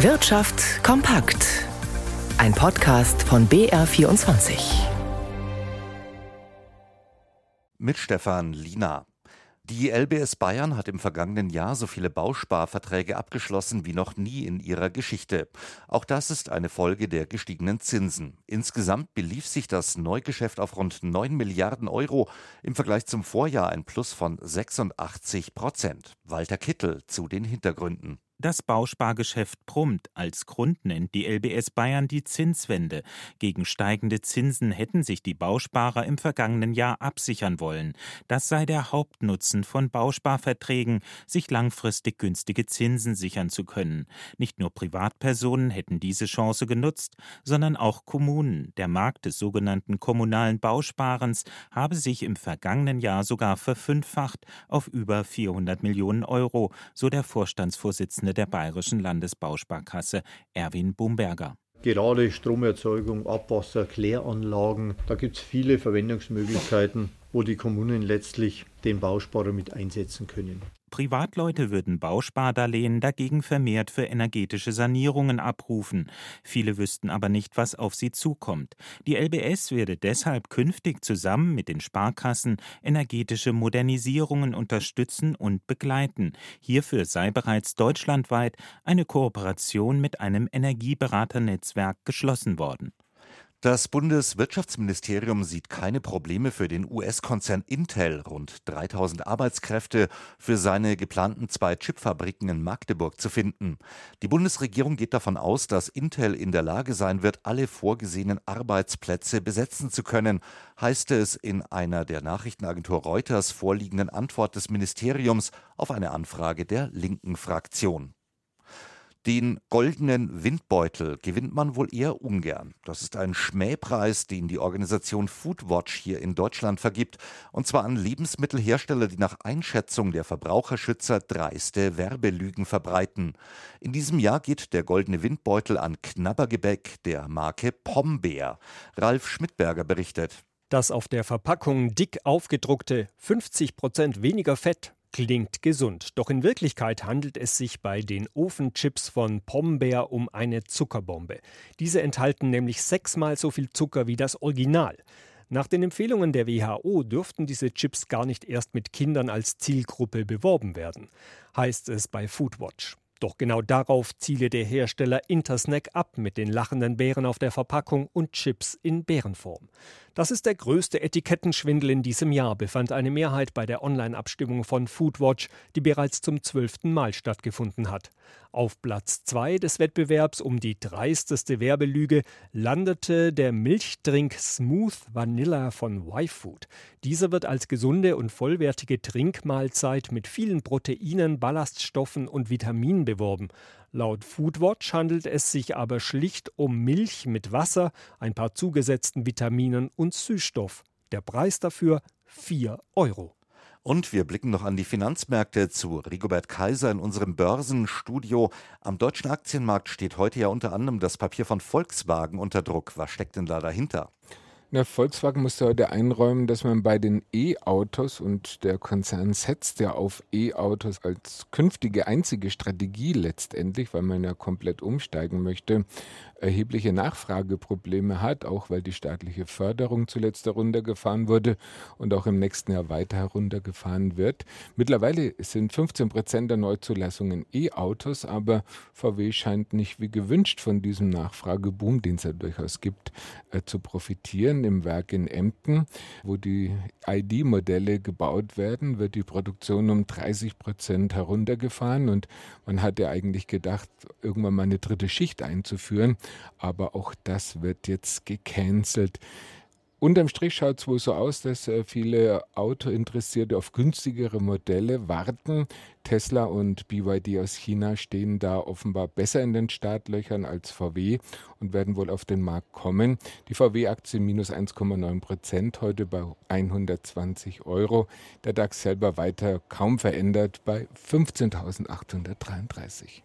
Wirtschaft kompakt. Ein Podcast von BR24. Mit Stefan Lina. Die LBS Bayern hat im vergangenen Jahr so viele Bausparverträge abgeschlossen wie noch nie in ihrer Geschichte. Auch das ist eine Folge der gestiegenen Zinsen. Insgesamt belief sich das Neugeschäft auf rund 9 Milliarden Euro, im Vergleich zum Vorjahr ein Plus von 86 Prozent. Walter Kittel zu den Hintergründen. Das Bauspargeschäft brummt. Als Grund nennt die LBS Bayern die Zinswende. Gegen steigende Zinsen hätten sich die Bausparer im vergangenen Jahr absichern wollen. Das sei der Hauptnutzen von Bausparverträgen, sich langfristig günstige Zinsen sichern zu können. Nicht nur Privatpersonen hätten diese Chance genutzt, sondern auch Kommunen. Der Markt des sogenannten kommunalen Bausparens habe sich im vergangenen Jahr sogar verfünffacht auf über 400 Millionen Euro, so der Vorstandsvorsitzende Vorsitzende der Bayerischen Landesbausparkasse, Erwin Bumberger. Gerade Stromerzeugung, Abwasser, Kläranlagen, da gibt es viele Verwendungsmöglichkeiten, wo die Kommunen letztlich den Bausparer mit einsetzen können. Privatleute würden Bauspardarlehen dagegen vermehrt für energetische Sanierungen abrufen. Viele wüssten aber nicht, was auf sie zukommt. Die LBS werde deshalb künftig zusammen mit den Sparkassen energetische Modernisierungen unterstützen und begleiten. Hierfür sei bereits deutschlandweit eine Kooperation mit einem Energieberaternetzwerk geschlossen worden. Das Bundeswirtschaftsministerium sieht keine Probleme für den US-Konzern Intel, rund 3000 Arbeitskräfte für seine geplanten zwei Chipfabriken in Magdeburg zu finden. Die Bundesregierung geht davon aus, dass Intel in der Lage sein wird, alle vorgesehenen Arbeitsplätze besetzen zu können, heißt es in einer der Nachrichtenagentur Reuters vorliegenden Antwort des Ministeriums auf eine Anfrage der linken Fraktion. Den goldenen Windbeutel gewinnt man wohl eher ungern. Das ist ein Schmähpreis, den die Organisation Foodwatch hier in Deutschland vergibt, und zwar an Lebensmittelhersteller, die nach Einschätzung der Verbraucherschützer dreiste Werbelügen verbreiten. In diesem Jahr geht der goldene Windbeutel an Knabbergebäck der Marke Pombeer. Ralf Schmidberger berichtet. Das auf der Verpackung dick aufgedruckte 50 Prozent weniger Fett Klingt gesund, doch in Wirklichkeit handelt es sich bei den Ofenchips von Pombeer um eine Zuckerbombe. Diese enthalten nämlich sechsmal so viel Zucker wie das Original. Nach den Empfehlungen der WHO dürften diese Chips gar nicht erst mit Kindern als Zielgruppe beworben werden, heißt es bei Foodwatch. Doch genau darauf ziele der Hersteller Intersnack ab mit den lachenden Bären auf der Verpackung und Chips in Bärenform. Das ist der größte Etikettenschwindel in diesem Jahr, befand eine Mehrheit bei der Online-Abstimmung von Foodwatch, die bereits zum zwölften Mal stattgefunden hat. Auf Platz zwei des Wettbewerbs um die dreisteste Werbelüge landete der Milchdrink Smooth Vanilla von Y-Food. Dieser wird als gesunde und vollwertige Trinkmahlzeit mit vielen Proteinen, Ballaststoffen und Vitaminen beworben. Laut Foodwatch handelt es sich aber schlicht um Milch mit Wasser, ein paar zugesetzten Vitaminen und Süßstoff. Der Preis dafür 4 Euro. Und wir blicken noch an die Finanzmärkte zu Rigobert Kaiser in unserem Börsenstudio. Am deutschen Aktienmarkt steht heute ja unter anderem das Papier von Volkswagen unter Druck. Was steckt denn da dahinter? Na, Volkswagen musste heute einräumen, dass man bei den E-Autos und der Konzern setzt ja auf E-Autos als künftige einzige Strategie letztendlich, weil man ja komplett umsteigen möchte, erhebliche Nachfrageprobleme hat, auch weil die staatliche Förderung zuletzt heruntergefahren wurde und auch im nächsten Jahr weiter heruntergefahren wird. Mittlerweile sind 15 Prozent der Neuzulassungen E-Autos, aber VW scheint nicht wie gewünscht von diesem Nachfrageboom, den es ja durchaus gibt, äh, zu profitieren. Im Werk in Emden, wo die ID-Modelle gebaut werden, wird die Produktion um 30 Prozent heruntergefahren und man hatte eigentlich gedacht, irgendwann mal eine dritte Schicht einzuführen aber auch das wird jetzt gecancelt. Unterm Strich schaut es wohl so aus, dass äh, viele Autointeressierte auf günstigere Modelle warten. Tesla und BYD aus China stehen da offenbar besser in den Startlöchern als VW und werden wohl auf den Markt kommen. Die VW-Aktie minus 1,9 Prozent, heute bei 120 Euro. Der DAX selber weiter kaum verändert bei 15.833.